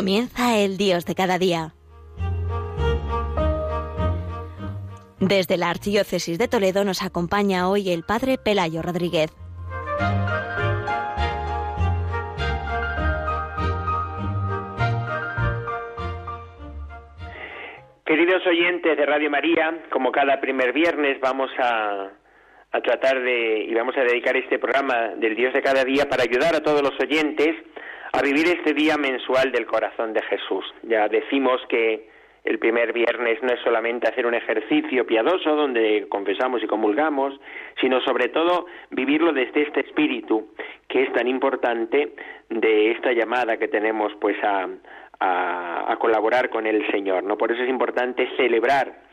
Comienza el Dios de cada día. Desde la Archidiócesis de Toledo nos acompaña hoy el Padre Pelayo Rodríguez. Queridos oyentes de Radio María, como cada primer viernes vamos a, a tratar de y vamos a dedicar este programa del Dios de cada día para ayudar a todos los oyentes a vivir este día mensual del corazón de Jesús. Ya decimos que el primer viernes no es solamente hacer un ejercicio piadoso donde confesamos y comulgamos, sino sobre todo vivirlo desde este espíritu que es tan importante de esta llamada que tenemos pues a, a, a colaborar con el Señor. ¿no? Por eso es importante celebrar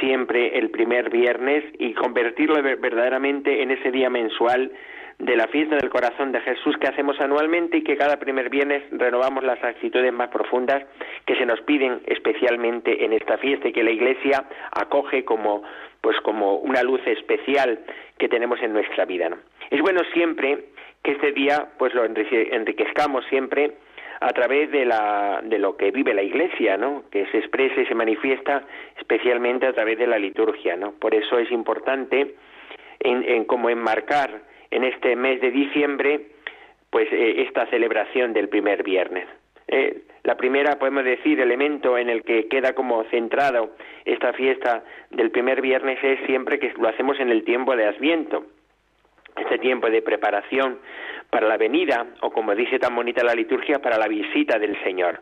siempre el primer viernes y convertirlo verdaderamente en ese día mensual de la fiesta del corazón de Jesús que hacemos anualmente y que cada primer viernes renovamos las actitudes más profundas que se nos piden especialmente en esta fiesta y que la Iglesia acoge como pues como una luz especial que tenemos en nuestra vida. ¿no? Es bueno siempre que este día pues lo enriquezcamos siempre a través de, la, de lo que vive la Iglesia, ¿no? que se expresa y se manifiesta especialmente a través de la liturgia. ¿no? Por eso es importante en, en como enmarcar en este mes de diciembre, pues eh, esta celebración del primer viernes. Eh, la primera, podemos decir, elemento en el que queda como centrado esta fiesta del primer viernes es siempre que lo hacemos en el tiempo de Adviento, este tiempo de preparación para la venida, o como dice tan bonita la liturgia, para la visita del Señor.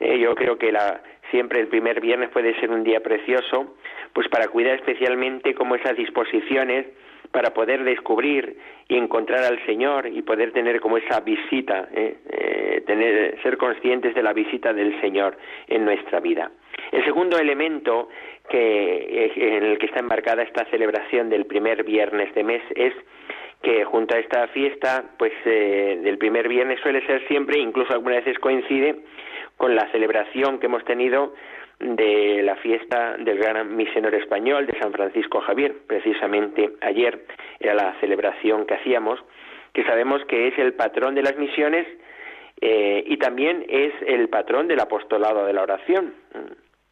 Eh, yo creo que la, siempre el primer viernes puede ser un día precioso, pues para cuidar especialmente como esas disposiciones para poder descubrir y encontrar al Señor y poder tener como esa visita, ¿eh? Eh, tener, ser conscientes de la visita del Señor en nuestra vida. El segundo elemento que, en el que está embarcada esta celebración del primer viernes de mes es que junto a esta fiesta, pues eh, del primer viernes suele ser siempre, incluso algunas veces coincide con la celebración que hemos tenido de la fiesta del gran misionero español de San Francisco Javier. Precisamente ayer era la celebración que hacíamos, que sabemos que es el patrón de las misiones eh, y también es el patrón del apostolado de la oración.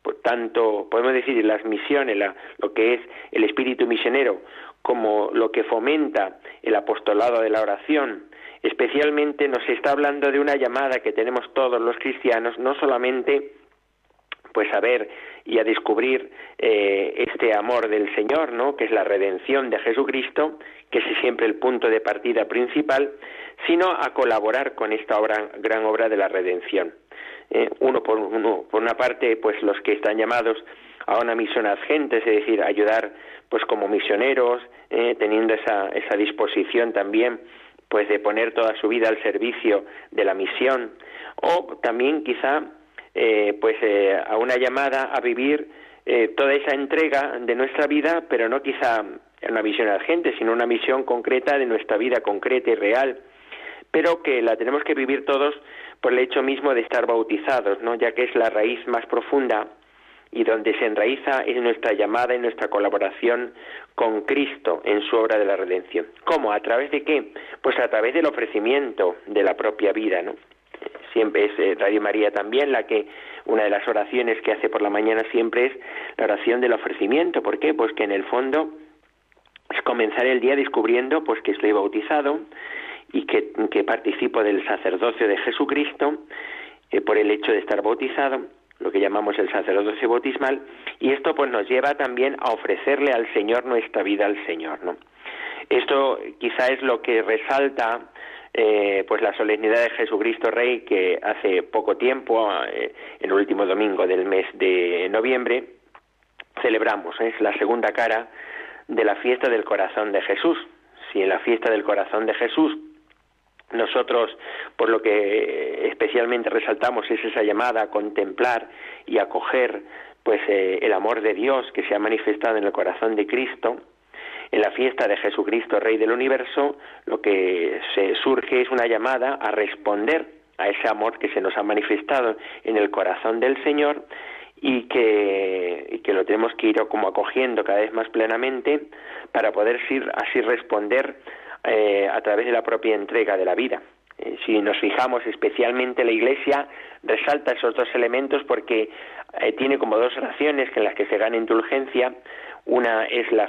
Por tanto, podemos decir las misiones, lo que es el espíritu misionero, como lo que fomenta el apostolado de la oración, especialmente nos está hablando de una llamada que tenemos todos los cristianos, no solamente pues a ver y a descubrir eh, este amor del Señor, ¿no? Que es la redención de Jesucristo, que es siempre el punto de partida principal, sino a colaborar con esta gran obra de la redención. Eh, uno, por, uno por una parte, pues los que están llamados a una misión agente, es decir, ayudar pues como misioneros, eh, teniendo esa, esa disposición también pues de poner toda su vida al servicio de la misión, o también quizá eh, pues eh, a una llamada a vivir eh, toda esa entrega de nuestra vida, pero no quizá una visión gente, sino una misión concreta de nuestra vida concreta y real, pero que la tenemos que vivir todos por el hecho mismo de estar bautizados, ¿no? ya que es la raíz más profunda y donde se enraiza en nuestra llamada, en nuestra colaboración con Cristo en su obra de la redención. ¿Cómo? ¿A través de qué? Pues a través del ofrecimiento de la propia vida, ¿no? Siempre es eh, Radio María también la que una de las oraciones que hace por la mañana siempre es la oración del ofrecimiento. ¿Por qué? Pues que en el fondo es comenzar el día descubriendo pues que estoy bautizado y que, que participo del sacerdocio de Jesucristo eh, por el hecho de estar bautizado lo que llamamos el sacerdocio bautismal y esto pues nos lleva también a ofrecerle al Señor nuestra vida al Señor, ¿no? Esto quizá es lo que resalta eh, pues la solemnidad de Jesucristo Rey que hace poco tiempo, eh, el último domingo del mes de noviembre, celebramos. Es la segunda cara de la fiesta del corazón de Jesús. Si en la fiesta del corazón de Jesús nosotros, por lo que especialmente resaltamos, es esa llamada a contemplar y acoger pues eh, el amor de Dios que se ha manifestado en el corazón de Cristo, en la fiesta de Jesucristo, Rey del Universo, lo que se surge es una llamada a responder a ese amor que se nos ha manifestado en el corazón del Señor y que, que lo tenemos que ir como acogiendo cada vez más plenamente para poder así responder eh, a través de la propia entrega de la vida. Eh, si nos fijamos especialmente la Iglesia resalta esos dos elementos porque eh, tiene como dos oraciones en las que se gana indulgencia. Una es la,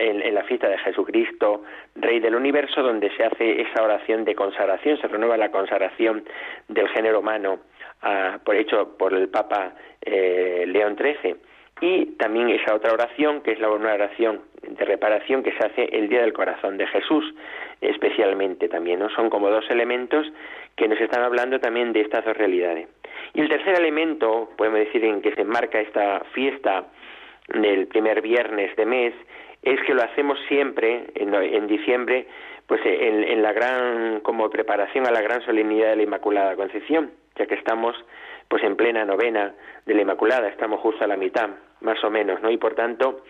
en, la fiesta de Jesucristo, Rey del Universo, donde se hace esa oración de consagración, se renueva la consagración del género humano, ah, por hecho por el Papa eh, León XIII. Y también esa otra oración, que es la oración de reparación que se hace el Día del Corazón de Jesús, especialmente también, ¿no? Son como dos elementos que nos están hablando también de estas dos realidades. Y el tercer elemento, podemos decir, en que se enmarca esta fiesta del primer viernes de mes, es que lo hacemos siempre en, diciembre, pues en, en, la gran, como preparación a la gran solemnidad de la Inmaculada Concepción, ya que estamos pues en plena novena de la Inmaculada, estamos justo a la mitad, más o menos, ¿no? Y por tanto,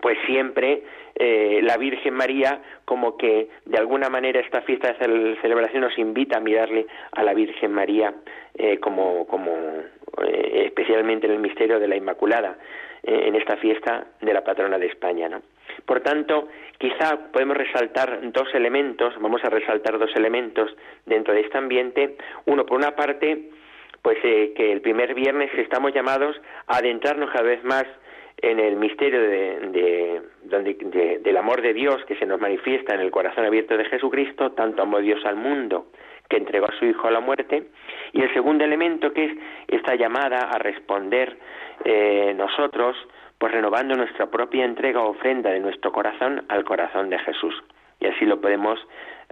pues siempre eh, la Virgen María como que de alguna manera esta fiesta de celebración nos invita a mirarle a la Virgen María eh, como, como eh, especialmente en el misterio de la Inmaculada en esta fiesta de la patrona de España, ¿no? Por tanto, quizá podemos resaltar dos elementos, vamos a resaltar dos elementos dentro de este ambiente. Uno, por una parte, pues que el primer viernes estamos llamados a adentrarnos cada vez más en el misterio de, del amor de Dios que se nos manifiesta en el corazón abierto de Jesucristo, tanto amó Dios al mundo que entregó a su Hijo a la muerte, y el segundo elemento que es esta llamada a responder eh, nosotros, pues renovando nuestra propia entrega o ofrenda de nuestro corazón al corazón de Jesús. Y así lo podemos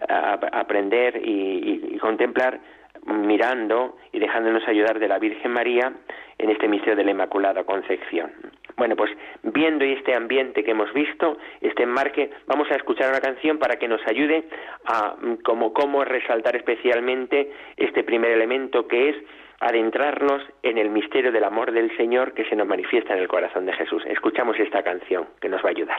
aprender y contemplar mirando y dejándonos ayudar de la Virgen María en este misterio de la Inmaculada Concepción. Bueno, pues viendo este ambiente que hemos visto, este enmarque, vamos a escuchar una canción para que nos ayude a mm, como cómo resaltar especialmente este primer elemento que es adentrarnos en el misterio del amor del Señor que se nos manifiesta en el corazón de Jesús. Escuchamos esta canción que nos va a ayudar.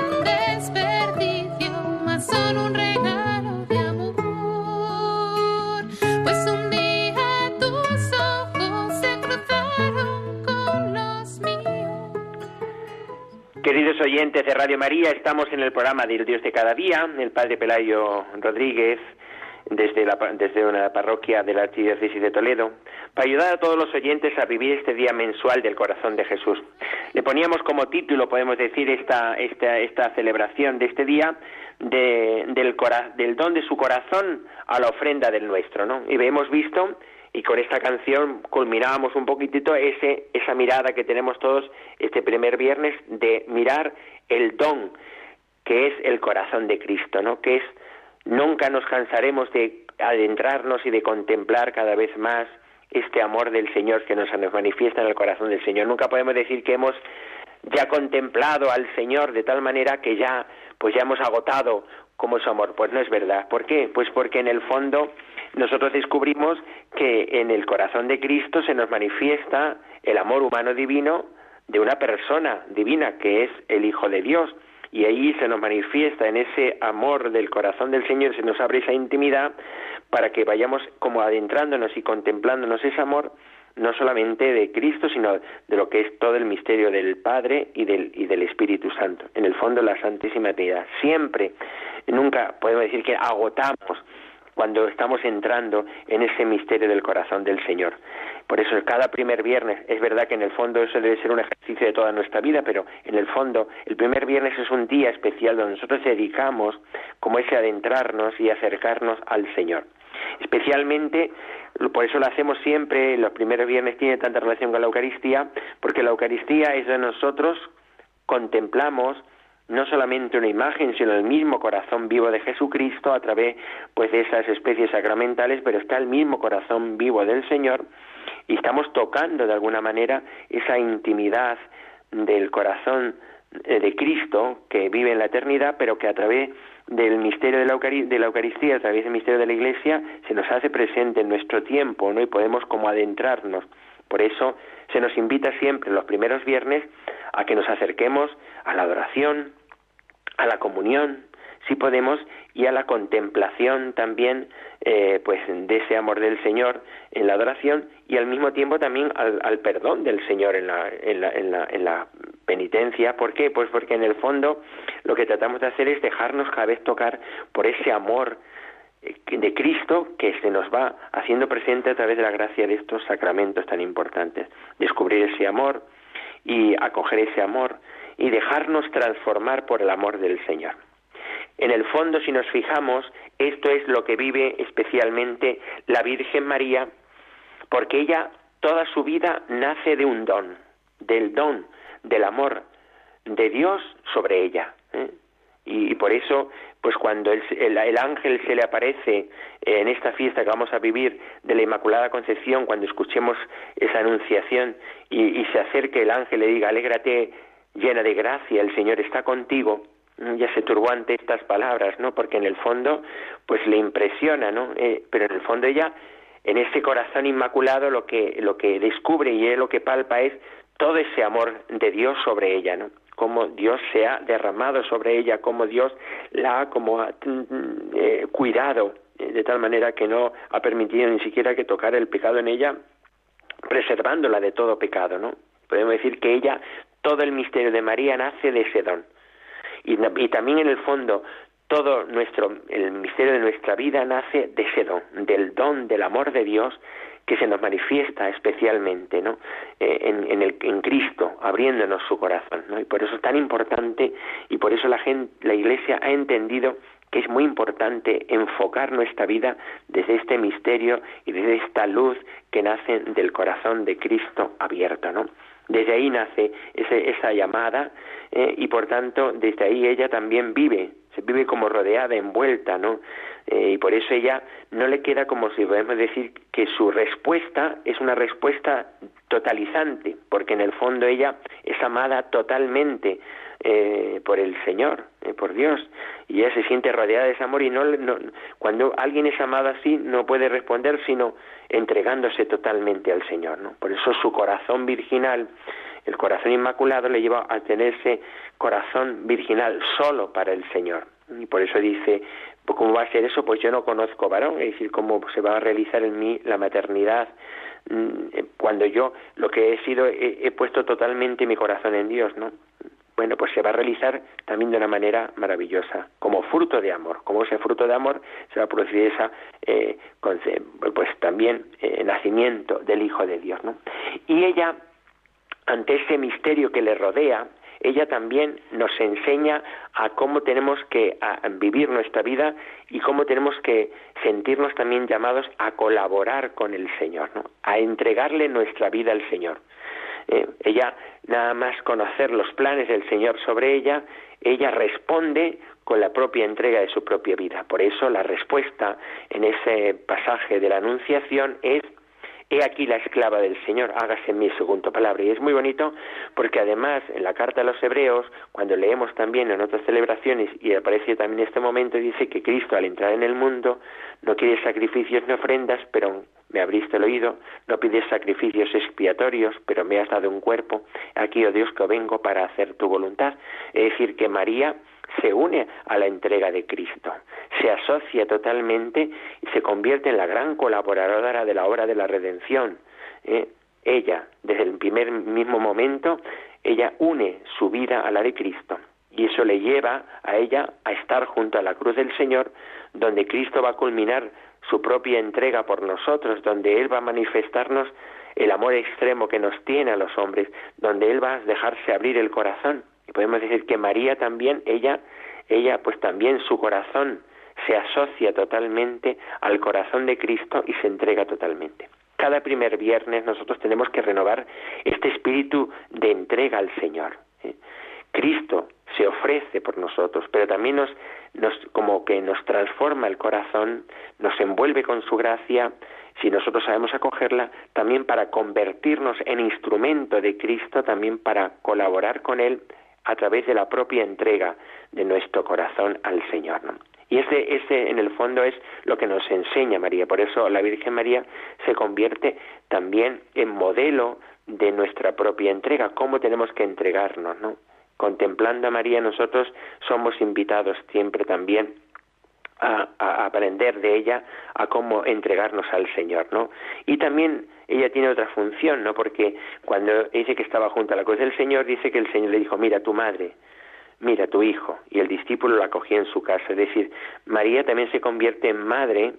Radio María, estamos en el programa del Dios de cada día, el Padre Pelayo Rodríguez, desde, la, desde una parroquia de la Archidiócesis de Toledo, para ayudar a todos los oyentes a vivir este día mensual del corazón de Jesús. Le poníamos como título, podemos decir, esta, esta, esta celebración de este día, de, del, del don de su corazón a la ofrenda del nuestro, ¿no? Y hemos visto y con esta canción culminábamos un poquitito ese, esa mirada que tenemos todos este primer viernes de mirar el don que es el corazón de Cristo, ¿no? Que es nunca nos cansaremos de adentrarnos y de contemplar cada vez más este amor del Señor que nos, nos manifiesta en el corazón del Señor. Nunca podemos decir que hemos ya contemplado al Señor de tal manera que ya pues ya hemos agotado como su amor. Pues no es verdad. ¿Por qué? Pues porque en el fondo nosotros descubrimos que en el corazón de Cristo se nos manifiesta el amor humano divino de una persona divina que es el Hijo de Dios. Y ahí se nos manifiesta en ese amor del corazón del Señor, se nos abre esa intimidad para que vayamos como adentrándonos y contemplándonos ese amor no solamente de Cristo, sino de lo que es todo el misterio del Padre y del, y del Espíritu Santo. En el fondo, la Santísima Trinidad. Siempre, nunca podemos decir que agotamos cuando estamos entrando en ese misterio del corazón del Señor. Por eso cada primer viernes, es verdad que en el fondo eso debe ser un ejercicio de toda nuestra vida, pero en el fondo el primer viernes es un día especial donde nosotros dedicamos como ese adentrarnos y acercarnos al Señor. Especialmente, por eso lo hacemos siempre, los primeros viernes tiene tanta relación con la Eucaristía, porque la Eucaristía es de nosotros contemplamos no solamente una imagen, sino el mismo corazón vivo de Jesucristo a través pues de esas especies sacramentales, pero está el mismo corazón vivo del Señor y estamos tocando de alguna manera esa intimidad del corazón eh, de Cristo que vive en la eternidad, pero que a través del misterio de la, Eucaristía, a través del misterio de la Iglesia, se nos hace presente en nuestro tiempo, ¿no? Y podemos como adentrarnos. Por eso se nos invita siempre los primeros viernes a que nos acerquemos a la adoración, a la comunión, si podemos, y a la contemplación también, eh, pues, de ese amor del Señor en la adoración y al mismo tiempo también al, perdón del Señor en la, en, la, en, la, en la penitencia. ¿Por qué? Pues porque en el fondo lo que tratamos de hacer es dejarnos cada vez tocar por ese amor eh, de Cristo que se nos va haciendo presente a través de la gracia de estos sacramentos tan importantes. Descubrir ese amor y acoger ese amor y dejarnos transformar por el amor del Señor. En el fondo, si nos fijamos, esto es lo que vive especialmente la Virgen María, porque ella toda su vida nace de un don, del don, del amor de Dios sobre ella. ¿eh? Y, por eso, pues cuando el, ángel se le aparece en esta fiesta que vamos a vivir de la Inmaculada Concepción, cuando escuchemos esa anunciación y, y se acerque el ángel y le diga, alégrate llena de gracia, el Señor está contigo, ya se turbó ante estas palabras, ¿no? Porque en el fondo, pues le impresiona, ¿no? Eh, pero en el fondo ella, en ese corazón inmaculado, lo que, lo que descubre y lo que palpa es todo ese amor de Dios sobre ella, ¿no? Cómo Dios se ha derramado sobre ella, cómo Dios la ha como mm, eh, cuidado eh, de tal manera que no ha permitido ni siquiera que tocara el pecado en ella, preservándola de todo pecado, ¿no? Podemos decir que ella todo el misterio de María nace de ese don. Y, también en el fondo todo nuestro el misterio de nuestra vida nace de ese don, del don del amor de Dios que se nos manifiesta especialmente ¿no? Eh, en, el, en Cristo, abriéndonos su corazón. ¿no? Y por eso es tan importante y por eso la, gente, la Iglesia ha entendido que es muy importante enfocar nuestra vida desde este misterio y desde esta luz que nace del corazón de Cristo abierto. ¿no? Desde ahí nace esa llamada eh, y por tanto desde ahí ella también vive, se vive como rodeada, envuelta, ¿no? Eh, y por eso ella no le queda como si podemos decir que su respuesta es una respuesta totalizante, porque en el fondo ella es amada totalmente eh, por el Señor, por Dios, y ella se siente rodeada de ese amor y no, no, cuando alguien es amado así no puede responder sino entregándose totalmente al Señor, ¿no? Por eso su corazón virginal, el corazón inmaculado le lleva a tener ese corazón virginal solo para el Señor. Y por eso dice, pues, ¿cómo va a ser eso? Pues yo no conozco varón, es decir, cómo se va a realizar en mí la maternidad mm, cuando yo lo que he sido he, he puesto totalmente mi corazón en Dios, ¿no? Bueno, pues se va a realizar también de una manera maravillosa, como fruto de amor. Como ese fruto de amor se va a producir esa, eh, pues también eh, nacimiento del Hijo de Dios, ¿no? Y ella, ante ese misterio que le rodea, ella también nos enseña a cómo tenemos que vivir nuestra vida y cómo tenemos que sentirnos también llamados a colaborar con el Señor, ¿no? a entregarle nuestra vida al Señor. Eh, ella, nada más conocer los planes del Señor sobre ella, ella responde con la propia entrega de su propia vida. Por eso la respuesta en ese pasaje de la Anunciación es he aquí la esclava del Señor, hágase en mí palabra. Y es muy bonito porque además en la carta a los hebreos, cuando leemos también en otras celebraciones, y aparece también este momento, dice que Cristo al entrar en el mundo no quiere sacrificios ni ofrendas, pero me abriste el oído, no pides sacrificios expiatorios, pero me has dado un cuerpo. Aquí, oh Dios, que vengo para hacer tu voluntad. Es decir, que María se une a la entrega de Cristo, se asocia totalmente y se convierte en la gran colaboradora de la obra de la redención. ¿eh? Ella, desde el primer mismo momento, ella une su vida a la de Cristo y eso le lleva a ella a estar junto a la cruz del Señor, donde Cristo va a culminar su propia entrega por nosotros, donde Él va a manifestarnos el amor extremo que nos tiene a los hombres, donde Él va a dejarse abrir el corazón podemos decir que María también, ella, ella pues también su corazón se asocia totalmente al corazón de Cristo y se entrega totalmente. Cada primer viernes nosotros tenemos que renovar este espíritu de entrega al Señor. ¿eh? Cristo se ofrece por nosotros, pero también nos, nos, como que nos transforma el corazón, nos envuelve con su gracia, si nosotros sabemos acogerla, también para convertirnos en instrumento de Cristo, también para colaborar con Él a través de la propia entrega de nuestro corazón al Señor. Y ese, ese, en el fondo, es lo que nos enseña María. Por eso la Virgen María se convierte también en modelo de nuestra propia entrega, cómo tenemos que entregarnos, ¿no? Contemplando a María, nosotros somos invitados siempre también a, a, aprender de ella a cómo entregarnos al Señor, ¿no? Y también ella tiene otra función, ¿no? Porque cuando dice que estaba junto a la cruz del Señor, dice que el Señor le dijo, mira tu madre, mira tu hijo, y el discípulo la acogía en su casa. Es decir, María también se convierte en madre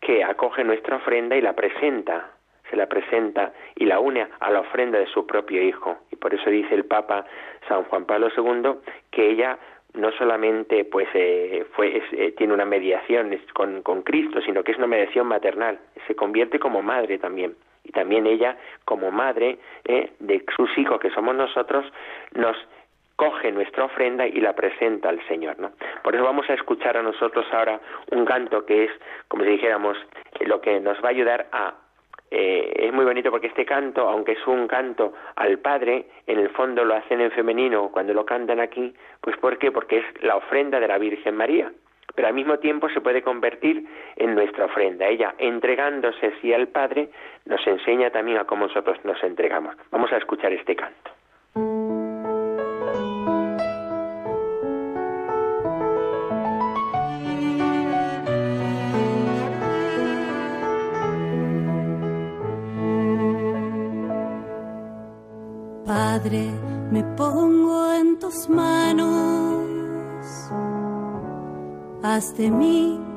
que acoge nuestra ofrenda y la presenta, se la presenta y la une a la ofrenda de su propio hijo. Y por eso dice el Papa San Juan Pablo II que ella no solamente pues eh, fue eh, tiene una mediación con, con Cristo, sino que es una mediación maternal, se convierte como madre también y también ella como madre eh, de sus hijos que somos nosotros nos coge nuestra ofrenda y la presenta al Señor, ¿no? Por eso vamos a escuchar a nosotros ahora un canto que es, como si dijéramos, lo que nos va a ayudar a eh, es muy bonito porque este canto, aunque es un canto al Padre, en el fondo lo hacen en femenino cuando lo cantan aquí, pues ¿por qué? Porque es la ofrenda de la Virgen María pero al mismo tiempo se puede convertir en nuestra ofrenda. Ella, entregándose así al Padre, nos enseña también a cómo nosotros nos entregamos. Vamos a escuchar este canto. Haz de mí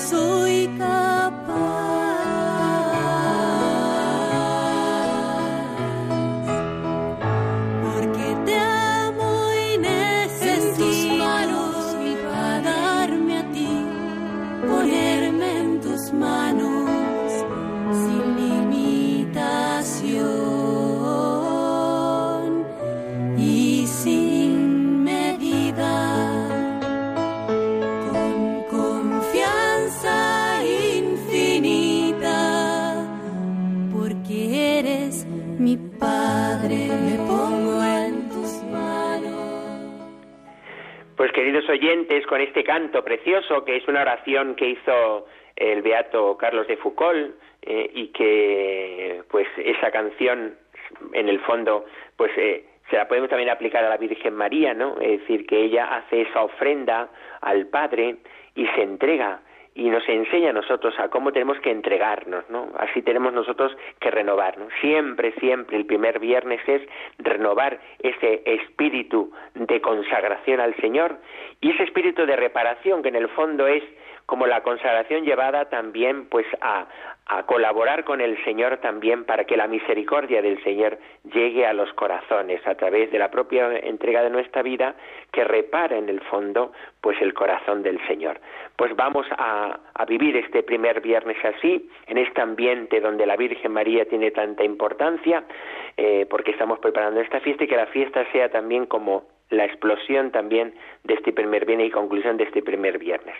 所。Con este canto precioso, que es una oración que hizo el beato Carlos de Foucault, eh, y que, pues, esa canción, en el fondo, pues eh, se la podemos también aplicar a la Virgen María, ¿no? Es decir, que ella hace esa ofrenda al Padre y se entrega y nos enseña a nosotros a cómo tenemos que entregarnos, ¿no? Así tenemos nosotros que renovarnos. Siempre, siempre el primer viernes es renovar ese espíritu de consagración al Señor y ese espíritu de reparación que en el fondo es como la consagración llevada también pues a, a colaborar con el Señor también para que la misericordia del Señor llegue a los corazones a través de la propia entrega de nuestra vida que repara en el fondo pues el corazón del Señor. Pues vamos a, a vivir este primer viernes así, en este ambiente donde la Virgen María tiene tanta importancia, eh, porque estamos preparando esta fiesta y que la fiesta sea también como la explosión también de este primer viernes y conclusión de este primer viernes.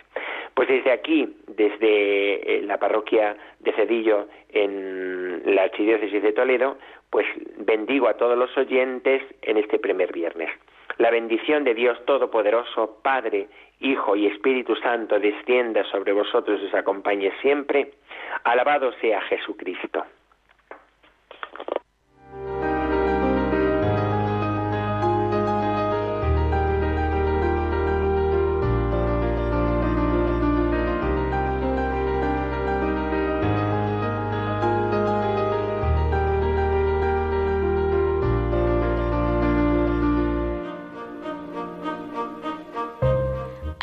Pues desde aquí, desde eh, la parroquia de Cedillo en la Archidiócesis de Toledo, pues bendigo a todos los oyentes en este primer viernes. La bendición de Dios Todopoderoso, Padre, Hijo y Espíritu Santo, descienda sobre vosotros y os acompañe siempre. Alabado sea Jesucristo.